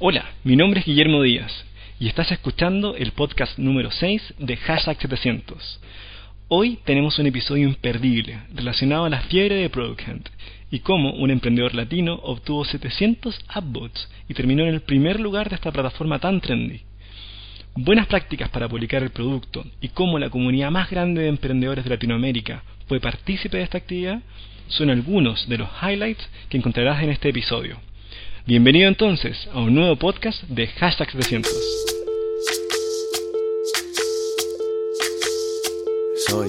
Hola, mi nombre es Guillermo Díaz y estás escuchando el podcast número 6 de Hashtag 700. Hoy tenemos un episodio imperdible relacionado a la fiebre de Product Hunt y cómo un emprendedor latino obtuvo 700 upvotes y terminó en el primer lugar de esta plataforma tan trendy. Buenas prácticas para publicar el producto y cómo la comunidad más grande de emprendedores de Latinoamérica fue partícipe de esta actividad son algunos de los highlights que encontrarás en este episodio. Bienvenido entonces a un nuevo podcast de Hashtag 700. Soy,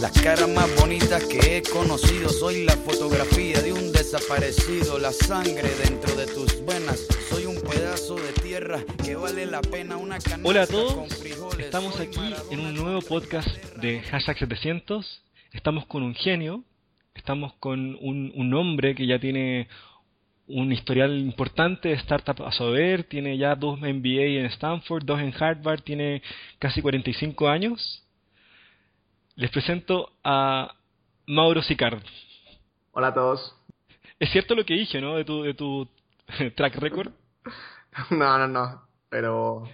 Las caras más bonitas que he conocido, soy la fotografía de un desaparecido, la sangre dentro de tus venas. Soy un pedazo de tierra que vale la pena una canasta Hola a todos, con frijoles. estamos aquí en un nuevo podcast de Hashtag 700. Estamos con un genio, estamos con un, un hombre que ya tiene un historial importante de startup a saber, tiene ya dos MBA en Stanford, dos en Harvard, tiene casi 45 años. Les presento a Mauro Sicard. Hola a todos. Es cierto lo que dije, ¿no? De tu, de tu track record. No, no, no. Pero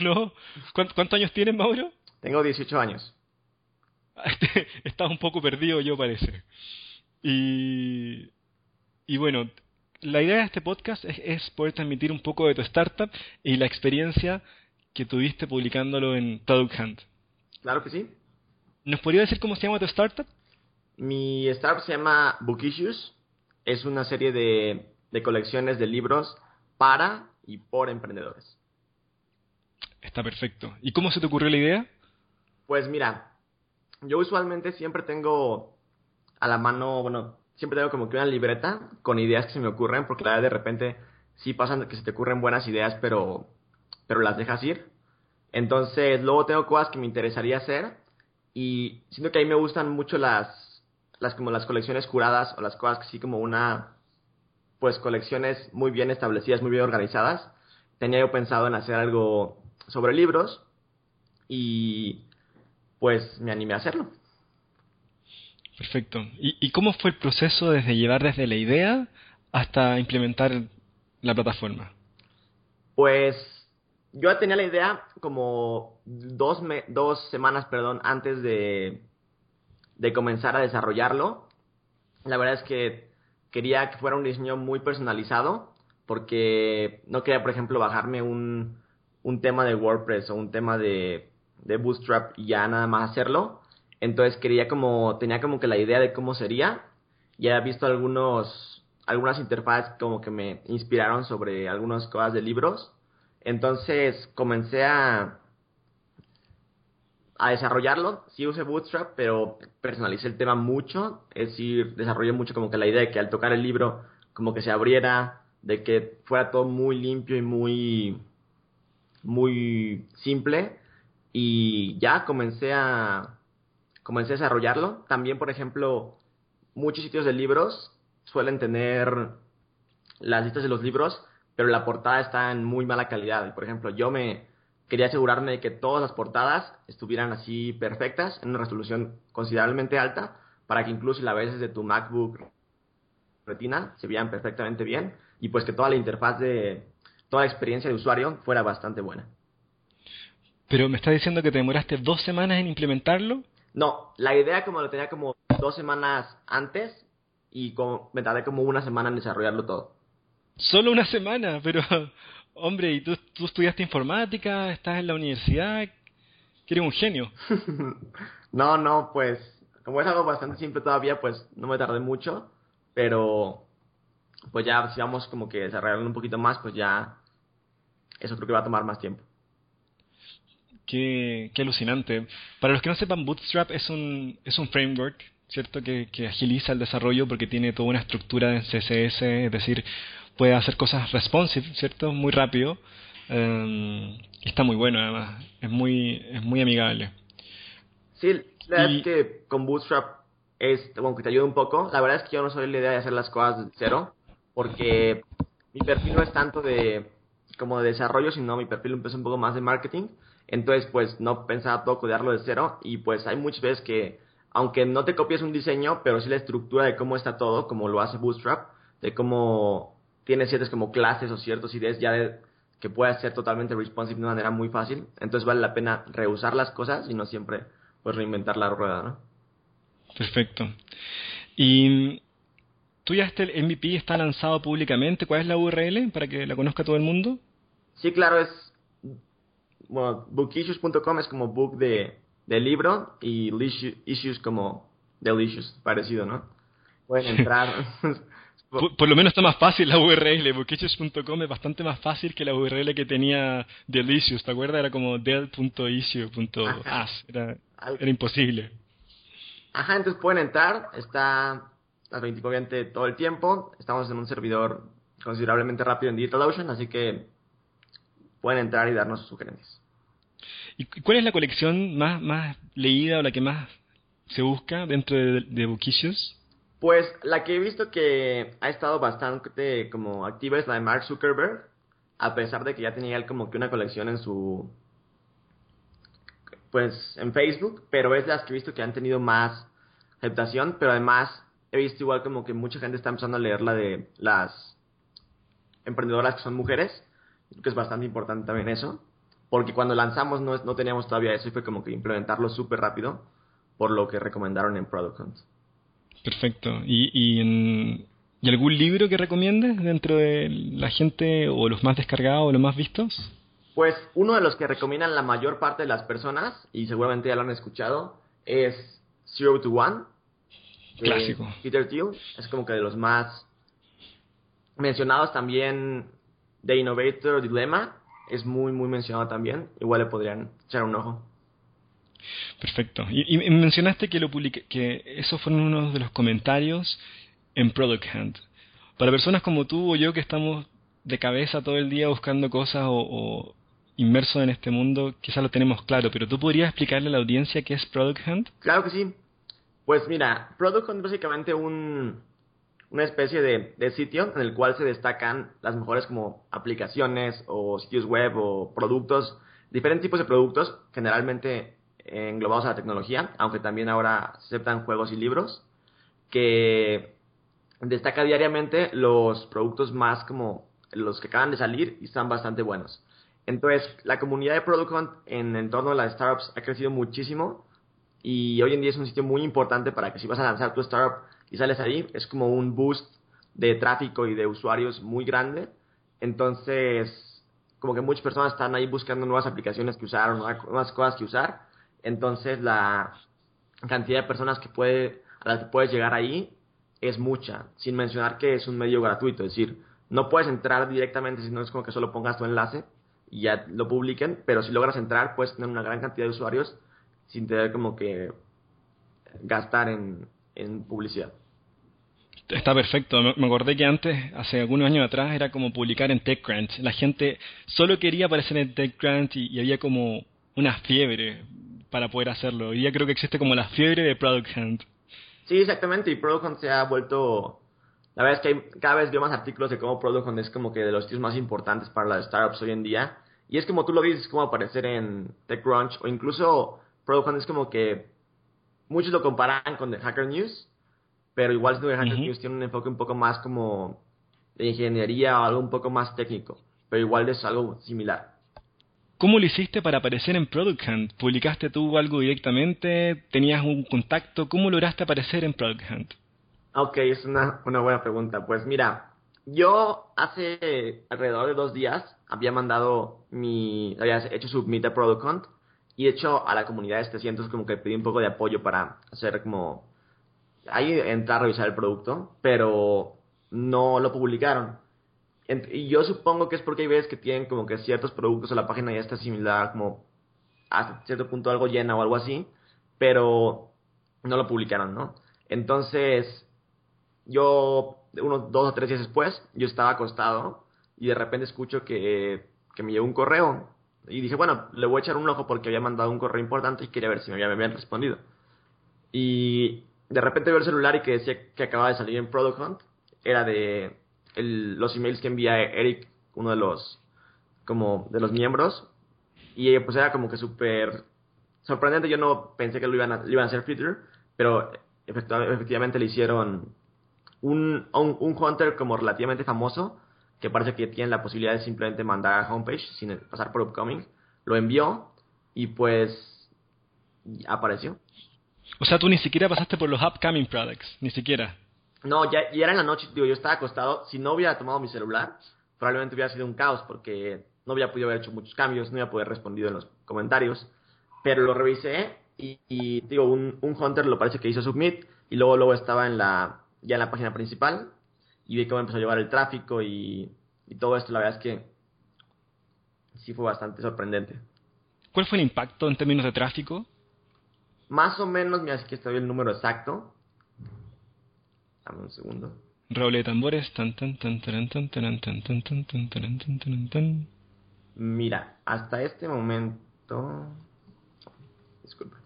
¿No? ¿Cuánt- ¿Cuántos años tienes, Mauro? tengo 18 años. Estás un poco perdido, yo parece. Y, y bueno, la idea de este podcast es, es poder transmitir un poco de tu startup y la experiencia que tuviste publicándolo en Product Hunt. Claro que sí. ¿Nos podría decir cómo se llama tu startup? Mi startup se llama Book Issues. Es una serie de, de colecciones de libros para y por emprendedores. Está perfecto. ¿Y cómo se te ocurrió la idea? Pues mira, yo usualmente siempre tengo a la mano, bueno, siempre tengo como que una libreta con ideas que se me ocurren, porque la verdad de repente sí pasan que se te ocurren buenas ideas, pero, pero las dejas ir. Entonces, luego tengo cosas que me interesaría hacer y siento que ahí me gustan mucho las, las como las colecciones curadas o las cosas que sí como una, pues colecciones muy bien establecidas, muy bien organizadas. Tenía yo pensado en hacer algo sobre libros y pues me animé a hacerlo. Perfecto. ¿Y, y cómo fue el proceso desde llevar desde la idea hasta implementar la plataforma? Pues yo tenía la idea como dos, me- dos semanas perdón, antes de, de comenzar a desarrollarlo. La verdad es que quería que fuera un diseño muy personalizado porque no quería, por ejemplo, bajarme un, un tema de WordPress o un tema de, de Bootstrap y ya nada más hacerlo. Entonces quería como, tenía como que la idea de cómo sería. Ya he visto algunos, algunas interfaces como que me inspiraron sobre algunas cosas de libros. Entonces comencé a, a desarrollarlo. Sí usé Bootstrap, pero personalicé el tema mucho. Es decir, desarrollé mucho como que la idea de que al tocar el libro como que se abriera, de que fuera todo muy limpio y muy, muy simple. Y ya comencé a, comencé a desarrollarlo. También, por ejemplo, muchos sitios de libros suelen tener las listas de los libros, pero la portada está en muy mala calidad. Por ejemplo, yo me quería asegurarme de que todas las portadas estuvieran así perfectas, en una resolución considerablemente alta, para que incluso si la ves desde tu MacBook Retina se vean perfectamente bien y pues que toda la interfaz de toda la experiencia de usuario fuera bastante buena. Pero me estás diciendo que te demoraste dos semanas en implementarlo. No, la idea como lo tenía como dos semanas antes y como, me tardé como una semana en desarrollarlo todo. Solo una semana, pero hombre, ¿y tú, tú estudiaste informática? ¿Estás en la universidad? Que eres un genio. no, no, pues como es algo bastante simple todavía, pues no me tardé mucho, pero pues ya si vamos como que desarrollarlo un poquito más, pues ya eso creo que va a tomar más tiempo. Qué, qué alucinante. Para los que no sepan, Bootstrap es un, es un framework, ¿cierto? Que, que agiliza el desarrollo porque tiene toda una estructura en CSS, es decir, puede hacer cosas responsive, ¿cierto? Muy rápido. Eh, está muy bueno además, es muy, es muy amigable. Sí, la verdad es que con Bootstrap es, bueno, que te ayuda un poco. La verdad es que yo no soy la idea de hacer las cosas de cero, porque mi perfil no es tanto de como de desarrollo, sino mi perfil es un poco más de marketing. Entonces, pues no pensaba todo codearlo de cero y pues hay muchas veces que, aunque no te copies un diseño, pero sí la estructura de cómo está todo, como lo hace Bootstrap, de cómo tiene ciertas como clases o ciertas ideas ya de, que puede ser totalmente responsive de una manera muy fácil. Entonces vale la pena reusar las cosas y no siempre pues reinventar la rueda, ¿no? Perfecto. Y tú ya este MVP está lanzado públicamente. ¿Cuál es la URL para que la conozca todo el mundo? Sí, claro, es bueno, bookissues.com es como book de, de libro y issues como delicious, parecido, ¿no? Pueden entrar. Por, lo menos está más fácil la URL. Bookissues.com es bastante más fácil que la URL que tenía Delicious. ¿Te acuerdas? Era como del.issue.as. Era, era imposible. Ajá, entonces pueden entrar. Está las 24 todo el tiempo. Estamos en un servidor considerablemente rápido en DigitalOcean, así que pueden entrar y darnos sus sugerencias. ¿Y cuál es la colección más, más leída o la que más se busca dentro de, de Pues la que he visto que ha estado bastante como activa es la de Mark Zuckerberg, a pesar de que ya tenía él como que una colección en su pues en Facebook, pero es de las que he visto que han tenido más aceptación, pero además he visto igual como que mucha gente está empezando a leer la de las emprendedoras que son mujeres, que es bastante importante también eso, porque cuando lanzamos no, no teníamos todavía eso y fue como que implementarlo súper rápido, por lo que recomendaron en Product Hunt. Perfecto. ¿Y, y, ¿Y algún libro que recomiendes dentro de la gente o los más descargados o los más vistos? Pues uno de los que recomiendan la mayor parte de las personas, y seguramente ya lo han escuchado, es Zero to One. Clásico. Peter Thiel. Es como que de los más mencionados también The Innovator Dilemma es muy, muy mencionado también. Igual le podrían echar un ojo. Perfecto. Y, mencionaste que, lo que esos fueron uno de los comentarios en Product Hunt. Para personas como tú o yo que estamos de cabeza todo el día buscando cosas o, inmersos en este mundo, quizás lo tenemos claro, pero ¿tú podrías explicarle a la audiencia qué es Product Hunt? Claro que sí. Pues mira, Product Hunt es básicamente un, una especie de, sitio en el cual se destacan las mejores como aplicaciones o sitios web o productos, diferentes tipos de productos, generalmente englobados a la tecnología, aunque también ahora se aceptan juegos y libros, que destaca diariamente los productos más como los que acaban de salir y están bastante buenos. Entonces, la comunidad de Product Hunt en el entorno de las startups ha crecido muchísimo y hoy en día es un sitio muy importante para que si vas a lanzar tu startup y sales ahí, es como un boost de tráfico y de usuarios muy grande. Entonces, como que muchas personas están ahí buscando nuevas aplicaciones que usar, nuevas cosas que usar. Entonces, la cantidad de personas que puede, a las que puedes llegar ahí es mucha, sin mencionar que es un medio gratuito. Es decir, no puedes entrar directamente si no es como que solo pongas tu enlace y ya lo publiquen, pero si logras entrar, puedes tener una gran cantidad de usuarios sin tener como que gastar en, en publicidad. Está perfecto. Me acordé que antes, hace algunos años atrás, era como publicar en TechCrunch. La gente solo quería aparecer en TechCrunch y, y había como una fiebre para poder hacerlo. Hoy día creo que existe como la fiebre de Product Hunt. Sí, exactamente. Y Product Hunt se ha vuelto... La verdad es que hay, cada vez veo más artículos de cómo Product Hunt es como que de los sitios más importantes para las startups hoy en día. Y es como tú lo dices, como aparecer en TechCrunch o incluso Product Hunt es como que muchos lo comparan con The Hacker News, pero igual The Hacker News tiene un enfoque un poco más como de ingeniería o algo un poco más técnico, pero igual es algo similar. ¿Cómo lo hiciste para aparecer en Product Hunt? ¿Publicaste tú algo directamente? ¿Tenías un contacto? ¿Cómo lograste aparecer en Product Hunt? Ok, es una, una buena pregunta. Pues mira, yo hace alrededor de dos días había mandado mi, había hecho submit a Product Hunt y de hecho a la comunidad de 700 como que pedí un poco de apoyo para hacer como ahí entrar a revisar el producto, pero no lo publicaron. Y yo supongo que es porque hay veces que tienen como que ciertos productos o la página ya está similar, como hasta cierto punto algo llena o algo así, pero no lo publicaron, ¿no? Entonces, yo unos dos o tres días después, yo estaba acostado y de repente escucho que, que me llegó un correo. Y dije, bueno, le voy a echar un ojo porque había mandado un correo importante y quería ver si me habían, respondido. Y de repente veo el celular y que decía que acababa de salir en Product Hunt. Era de los emails que envía Eric, uno de los, como, de los miembros. Y pues era como que súper sorprendente. Yo no pensé que lo iban a, lo iban a hacer Twitter, pero efectivamente le hicieron un, un, hunter como relativamente famoso, que parece que tiene la posibilidad de simplemente mandar a homepage sin pasar por upcoming. Lo envió y pues apareció. O sea, tú ni siquiera pasaste por los upcoming products, ni siquiera. No, ya, ya era en la noche, digo, yo estaba acostado. Si no hubiera tomado mi celular, probablemente hubiera sido un caos porque no había podido haber hecho muchos cambios, no había podido haber respondido en los comentarios. Pero lo revisé y, digo, un, un, Hunter lo parece que hizo submit y luego, luego estaba en la, ya en la página principal y vi cómo empezó a llevar el tráfico y, y todo esto. La verdad es que sí fue bastante sorprendente. ¿Cuál fue el impacto en términos de tráfico? Más o menos, mira, así que estoy el número exacto. Dame un segundo. Roble de tambores. Mira, hasta este momento. Disculpa.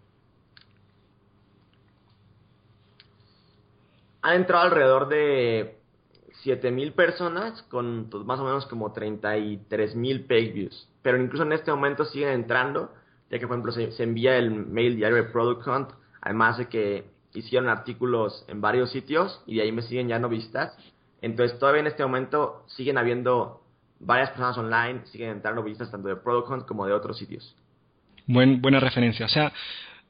Han entrado alrededor de 7000 personas con pues, más o menos como 33.000 page views. Pero incluso en este momento siguen entrando, ya que por ejemplo se, se envía el mail diario de Product Hunt, además de que hicieron artículos en varios sitios y de ahí me siguen ya no vistas. Entonces todavía en este momento siguen habiendo varias personas online, siguen entrando vistas tanto de Product Hunt como de otros sitios. Buen, buena referencia. O sea,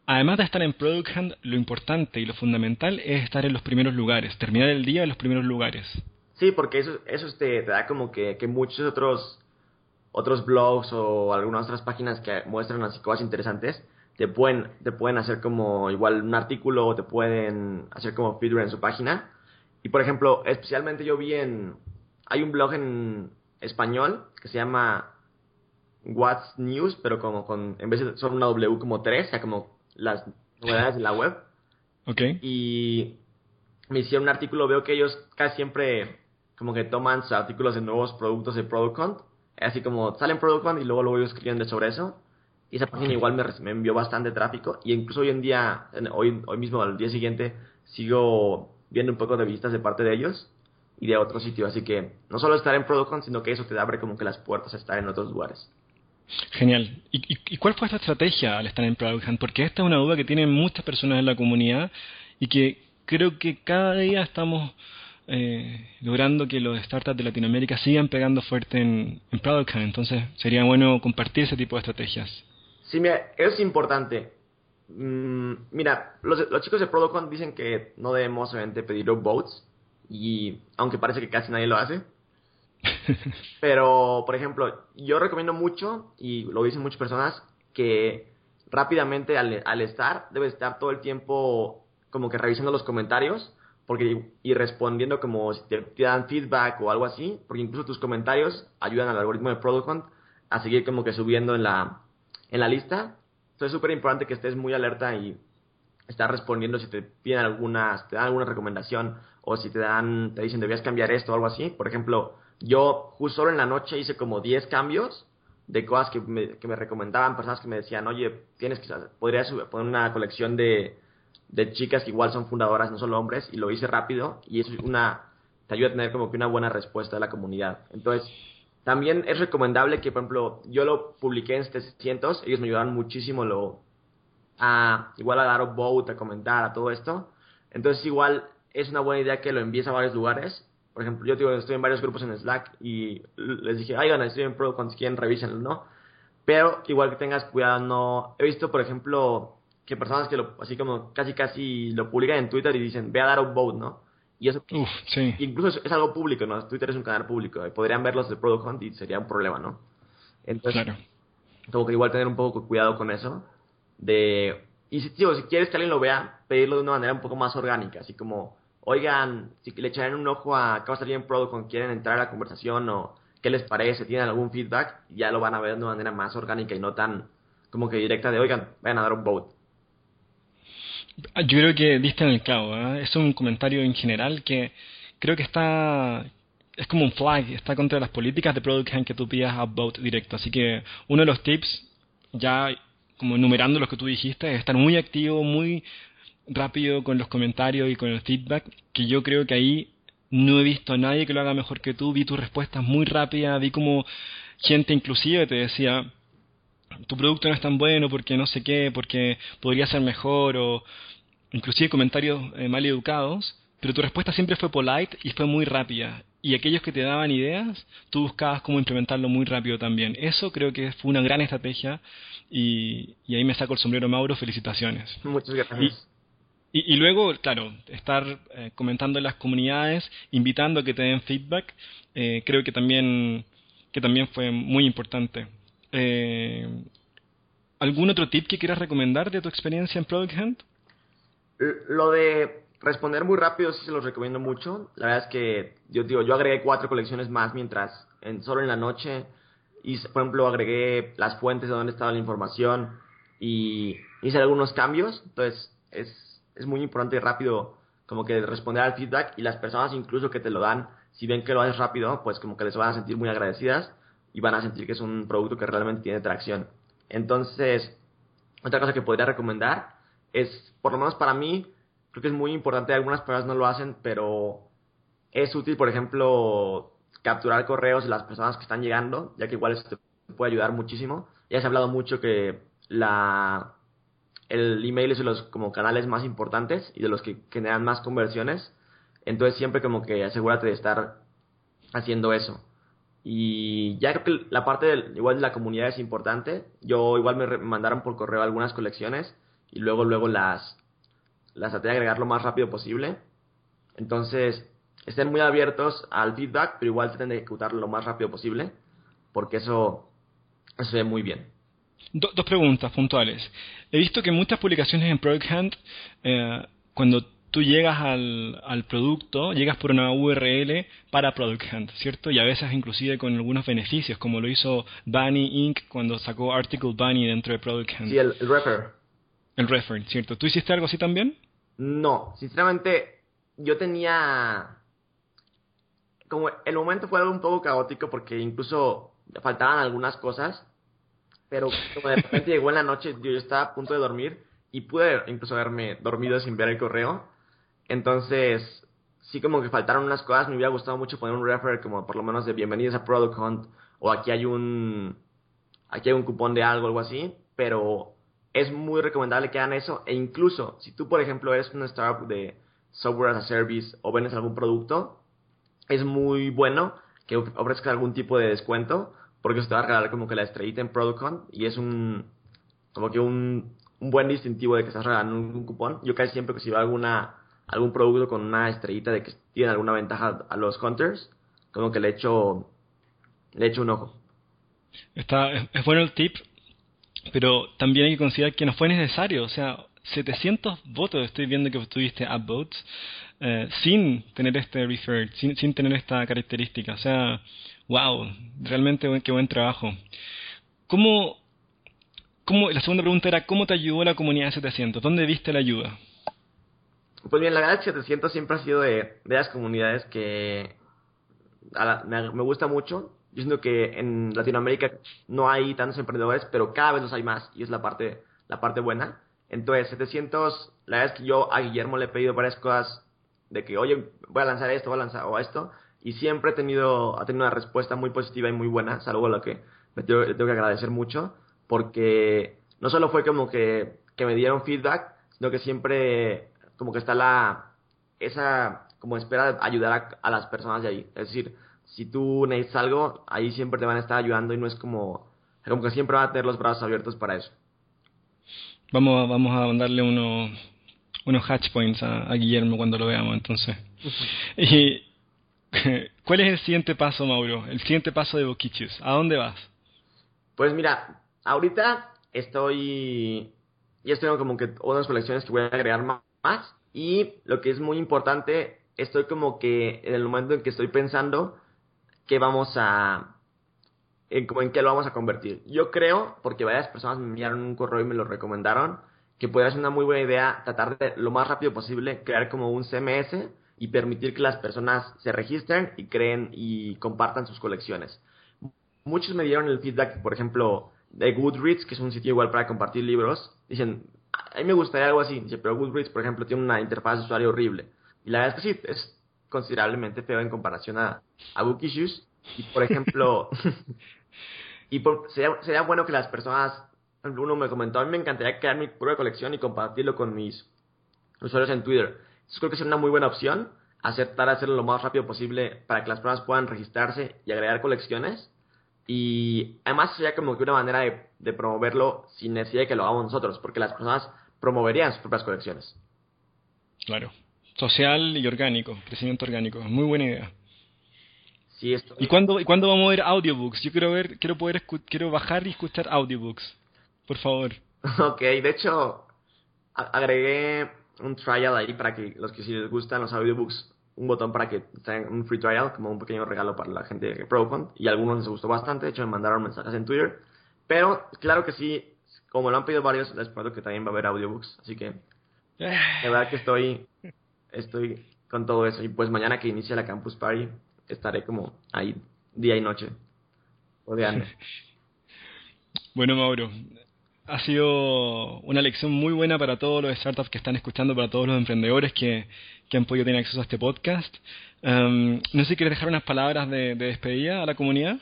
además de estar en Product Hunt, lo importante y lo fundamental es estar en los primeros lugares, terminar el día en los primeros lugares. Sí, porque eso, eso te, te da como que, que muchos otros otros blogs o algunas otras páginas que muestran así cosas interesantes te pueden, te pueden hacer como igual un artículo o te pueden hacer como feedback en su página. Y por ejemplo, especialmente yo vi en, hay un blog en español que se llama What's News, pero como con, en vez de solo una W como tres, o sea, como las novedades de la web. Ok. Y me hicieron un artículo, veo que ellos casi siempre como que toman sus artículos de nuevos productos de Product Hunt, así como salen Product Hunt y luego luego ellos escriben sobre eso. Y esa página igual me, envió bastante tráfico. Y incluso hoy en día, hoy, hoy mismo, al día siguiente, sigo viendo un poco de vistas de parte de ellos y de otros sitios. Así que no solo estar en Hunt, sino que eso te abre como que las puertas a estar en otros lugares. Genial. ¿Y, y, cuál fue esta estrategia al estar en Product Hunt? Porque esta es una duda que tienen muchas personas en la comunidad y que creo que cada día estamos eh, logrando que los startups de Latinoamérica sigan pegando fuerte en, en Product Hunt. Entonces sería bueno compartir ese tipo de estrategias. Sí, mira, eso es importante. Mm, mira, los, los, chicos de Product dicen que no debemos obviamente pedir votes y aunque parece que casi nadie lo hace. Pero, por ejemplo, yo recomiendo mucho, y lo dicen muchas personas, que rápidamente al, al estar, debes estar todo el tiempo como que revisando los comentarios porque y respondiendo como si te, te, dan feedback o algo así, porque incluso tus comentarios ayudan al algoritmo de Product Hunt a seguir como que subiendo en la, en la lista. Entonces es súper importante que estés muy alerta y estar respondiendo si te piden alguna, te dan alguna recomendación o si te dan, te dicen debías cambiar esto o algo así. Por ejemplo, yo justo solo en la noche hice como 10 cambios de cosas que me, que me recomendaban, personas que me decían, oye, tienes que, podrías poner una colección de, de chicas que igual son fundadoras, no solo hombres, y lo hice rápido y eso es una, te ayuda a tener como que una buena respuesta de la comunidad. Entonces, también es recomendable que, por ejemplo, yo lo publiqué en 700, ellos me ayudaron muchísimo lo, a, igual a dar vote, a comentar, a todo esto. Entonces, igual es una buena idea que lo envíes a varios lugares. Por ejemplo, yo digo, estoy en varios grupos en Slack y les dije, oigan, estoy en Pro, cuando quieren revísenlo, ¿no? Pero igual que tengas cuidado, no. He visto, por ejemplo, que personas que lo, así como casi casi lo publican en Twitter y dicen, ve a dar un vote, ¿no? Y eso incluso es, algo público, ¿no? Twitter es un canal público. Y podrían verlos de Product Hunt y sería un problema, ¿no? Entonces, claro. tengo que igual tener un poco cuidado con eso. De, y si, tío, si quieres que alguien lo vea, pedirlo de una manera un poco más orgánica. Así como, oigan, si le echarán un ojo a qué va a salir en Product Hunt, quieren entrar a la conversación o qué les parece, tienen algún feedback, ya lo van a ver de una manera más orgánica y no tan como que directa de, oigan, vayan a dar un vote. Yo creo que diste en el clavo. ¿eh? Es un comentario en general que, creo que está es como un flag, está contra las políticas de Product Hunt que tú pidas upvote directo. Así que uno de los tips, ya como enumerando lo que tú dijiste, es estar muy activo, muy rápido con los comentarios y con el feedback, que yo creo que ahí no he visto a nadie que lo haga mejor que tú, vi tus respuestas muy rápidas, vi como gente inclusive te decía, tu producto no es tan bueno porque no sé qué, porque podría ser mejor, o inclusive comentarios eh, mal educados, pero tu respuesta siempre fue polite y fue muy rápida y aquellos que te daban ideas, tú buscabas cómo implementarlo muy rápido también. Eso creo que fue una gran estrategia y, ahí me saco el sombrero Mauro, felicitaciones. Muchas gracias. Y, luego, claro, estar eh, comentando en las comunidades, invitando a que te den feedback, eh, creo que también, que también fue muy importante. Eh, ¿Algún otro tip que quieras recomendar de tu experiencia en Product Hunt? Lo de responder muy rápido sí se los recomiendo mucho. La verdad es que yo digo, yo agregué cuatro colecciones más mientras en, solo en la noche y por ejemplo agregué las fuentes de donde estaba la información y hice algunos cambios. Entonces es, es muy importante y rápido como que responder al feedback y las personas incluso que te lo dan, si ven que lo haces rápido, pues como que les van a sentir muy agradecidas y van a sentir que es un producto que realmente tiene tracción. Entonces, otra cosa que podría recomendar es, por lo menos para mí, creo que es muy importante, algunas personas no lo hacen, pero es útil, por ejemplo, capturar correos de las personas que están llegando, ya que igual esto puede ayudar muchísimo. Ya se ha hablado mucho que la el email es de los como canales más importantes y de los que generan más conversiones. Entonces siempre como que asegúrate de estar haciendo eso. Y ya creo que la parte del, igual de la comunidad es importante. Yo igual me mandaron por correo algunas colecciones y luego luego las las traté de agregar lo más rápido posible. Entonces, estén muy abiertos al feedback, pero igual traten de ejecutarlo lo más rápido posible, porque eso, eso se ve muy bien. dos preguntas puntuales. He visto que muchas publicaciones en Product Hunt, eh, cuando tú llegas al, al, producto, llegas por una URL para Product Hunt, ¿cierto? Y a veces inclusive con algunos beneficios, como lo hizo Bunny Inc. cuando sacó Article Bunny dentro de Product Hunt. Sí, el, el refer. El refer, ¿cierto? ¿Tú hiciste algo así también? No, sinceramente, yo tenía. Como el momento fue algo un poco caótico porque incluso faltaban algunas cosas, pero como de repente llegó en la noche, yo, estaba a punto de dormir y pude incluso haberme dormido sin ver el correo. Entonces, sí como que faltaron unas cosas, me hubiera gustado mucho poner un refer como por lo menos de bienvenidos a Product Hunt o aquí hay un aquí hay un cupón de algo, algo así, pero es muy recomendable que hagan eso. E incluso, si tú, por ejemplo, eres una startup de software as a service o vendes algún producto, es muy bueno que ofrezcas algún tipo de descuento, porque eso te va a regalar como que la estrellita en ProductCon y es un, como que un, un buen distintivo de que estás regalando un, cupón. Yo casi siempre que si veo alguna, algún producto con una estrellita de que tiene alguna ventaja a los hunters, como que le echo, le echo un ojo. Está, es bueno el tip pero también hay que considerar que no fue necesario, o sea, 700 votos estoy viendo que tuviste upvotes eh, sin tener este refer, sin, sin tener esta característica, o sea, wow, realmente qué buen trabajo. ¿Cómo, cómo, la segunda pregunta era, ¿cómo te ayudó la comunidad de 700? ¿Dónde viste la ayuda? Pues bien, la que 700 siempre ha sido de, de las comunidades que me, me gusta mucho yo siento que en Latinoamérica no hay tantos emprendedores, pero cada vez los hay más y es la parte, la parte buena. Entonces, 700, la verdad es que yo a Guillermo le he pedido varias cosas de que, oye, voy a lanzar esto, voy a lanzar o esto, y siempre he tenido, ha tenido una respuesta muy positiva y muy buena, es algo a lo que me tengo, le tengo que agradecer mucho, porque no solo fue como que, que me dieron feedback, sino que siempre como que está la, esa, como espera de ayudar a, a las personas de ahí. Es decir, si tú necesitas algo, ahí siempre te van a estar ayudando y no es como, como que siempre van a tener los brazos abiertos para eso. Vamos, a, vamos a mandarle unos, unos hatch points a, Guillermo cuando lo veamos entonces. y, ¿Cuál es el siguiente paso, Mauro? El siguiente paso de Boquichus. ¿A dónde vas? Pues mira, ahorita estoy, ya estoy como que otras colecciones que voy a agregar más. Y lo que es muy importante, estoy como que en el momento en que estoy pensando qué vamos a, en, en qué lo vamos a convertir. Yo creo, porque varias personas me enviaron un correo y me lo recomendaron, que puede ser una muy buena idea tratar de lo más rápido posible crear como un CMS y permitir que las personas se registren y creen y compartan sus colecciones. Muchos me dieron el feedback, por ejemplo, de Goodreads, que es un sitio igual para compartir libros. Dicen, a mí me gustaría algo así. Pero Goodreads, por ejemplo, tiene una interfaz de usuario horrible. Y la verdad es que sí, es considerablemente feo en comparación a, a Book Issues. Y por ejemplo, y sería, sería, bueno que las personas, uno me comentó, a mí me encantaría crear mi propia colección y compartirlo con mis usuarios en Twitter. Entonces creo que es una muy buena opción, aceptar hacerlo lo más rápido posible para que las personas puedan registrarse y agregar colecciones. Y además sería como que una manera de, de promoverlo sin necesidad de que lo hagamos nosotros, porque las personas promoverían sus propias colecciones. Claro, social y orgánico, crecimiento orgánico, muy buena idea. Sí, esto... ¿Y cuándo, ¿Y cuándo vamos a ver audiobooks? Yo quiero ver, quiero poder quiero bajar y escuchar audiobooks. Por favor. Ok, de hecho, agregué un trial ahí para que los que si les gustan los audiobooks, un botón para que tengan un free trial, como un pequeño regalo para la gente de ProCon. Y a algunos les gustó bastante, de hecho me mandaron mensajes en Twitter. Pero claro que sí, como lo han pedido varios, les prometo que también va a haber audiobooks. Así que, de verdad que estoy, estoy con todo eso. Y pues mañana que inicia la Campus Party, estaré como ahí día y noche. Bueno, Mauro, ha sido una lección muy buena para todos los startups que están escuchando, para todos los emprendedores que, que han podido tener acceso a este podcast. Um, no sé si quieres dejar unas palabras de, de, despedida a la comunidad.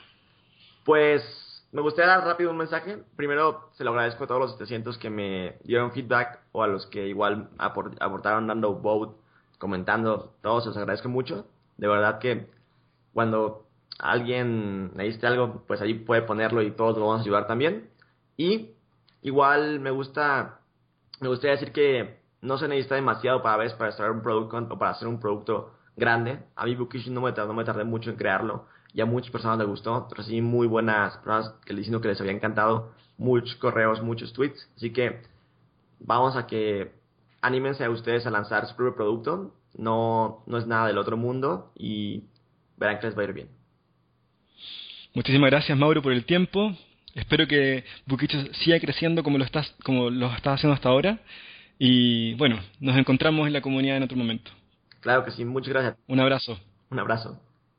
Pues me gustaría dar rápido un mensaje. Primero, se lo agradezco a todos los 700 que me dieron feedback o a los que igual aportaron dando vote, comentando. Todos los agradezco mucho. De verdad que cuando alguien necesite algo, pues ahí puede ponerlo y todos lo vamos a ayudar también. Y igual me gusta, me gustaría decir que no se necesita demasiado para veces para un producto o para hacer un producto grande. A mí Bookish no me, no me tardé mucho en crearlo y a muchas personas les gustó. Recibí muy buenas personas que le diciendo que les había encantado, muchos correos, muchos tweets. Así que vamos a que anímense a ustedes a lanzar su propio producto. No, no es nada del otro mundo y verán que les va a ir bien. Muchísimas gracias Mauro por el tiempo. Espero que Buquicho siga creciendo como lo estás, como lo estás haciendo hasta ahora. Y bueno, nos encontramos en la comunidad en otro momento. Claro que sí, muchas gracias. Un abrazo. Un abrazo.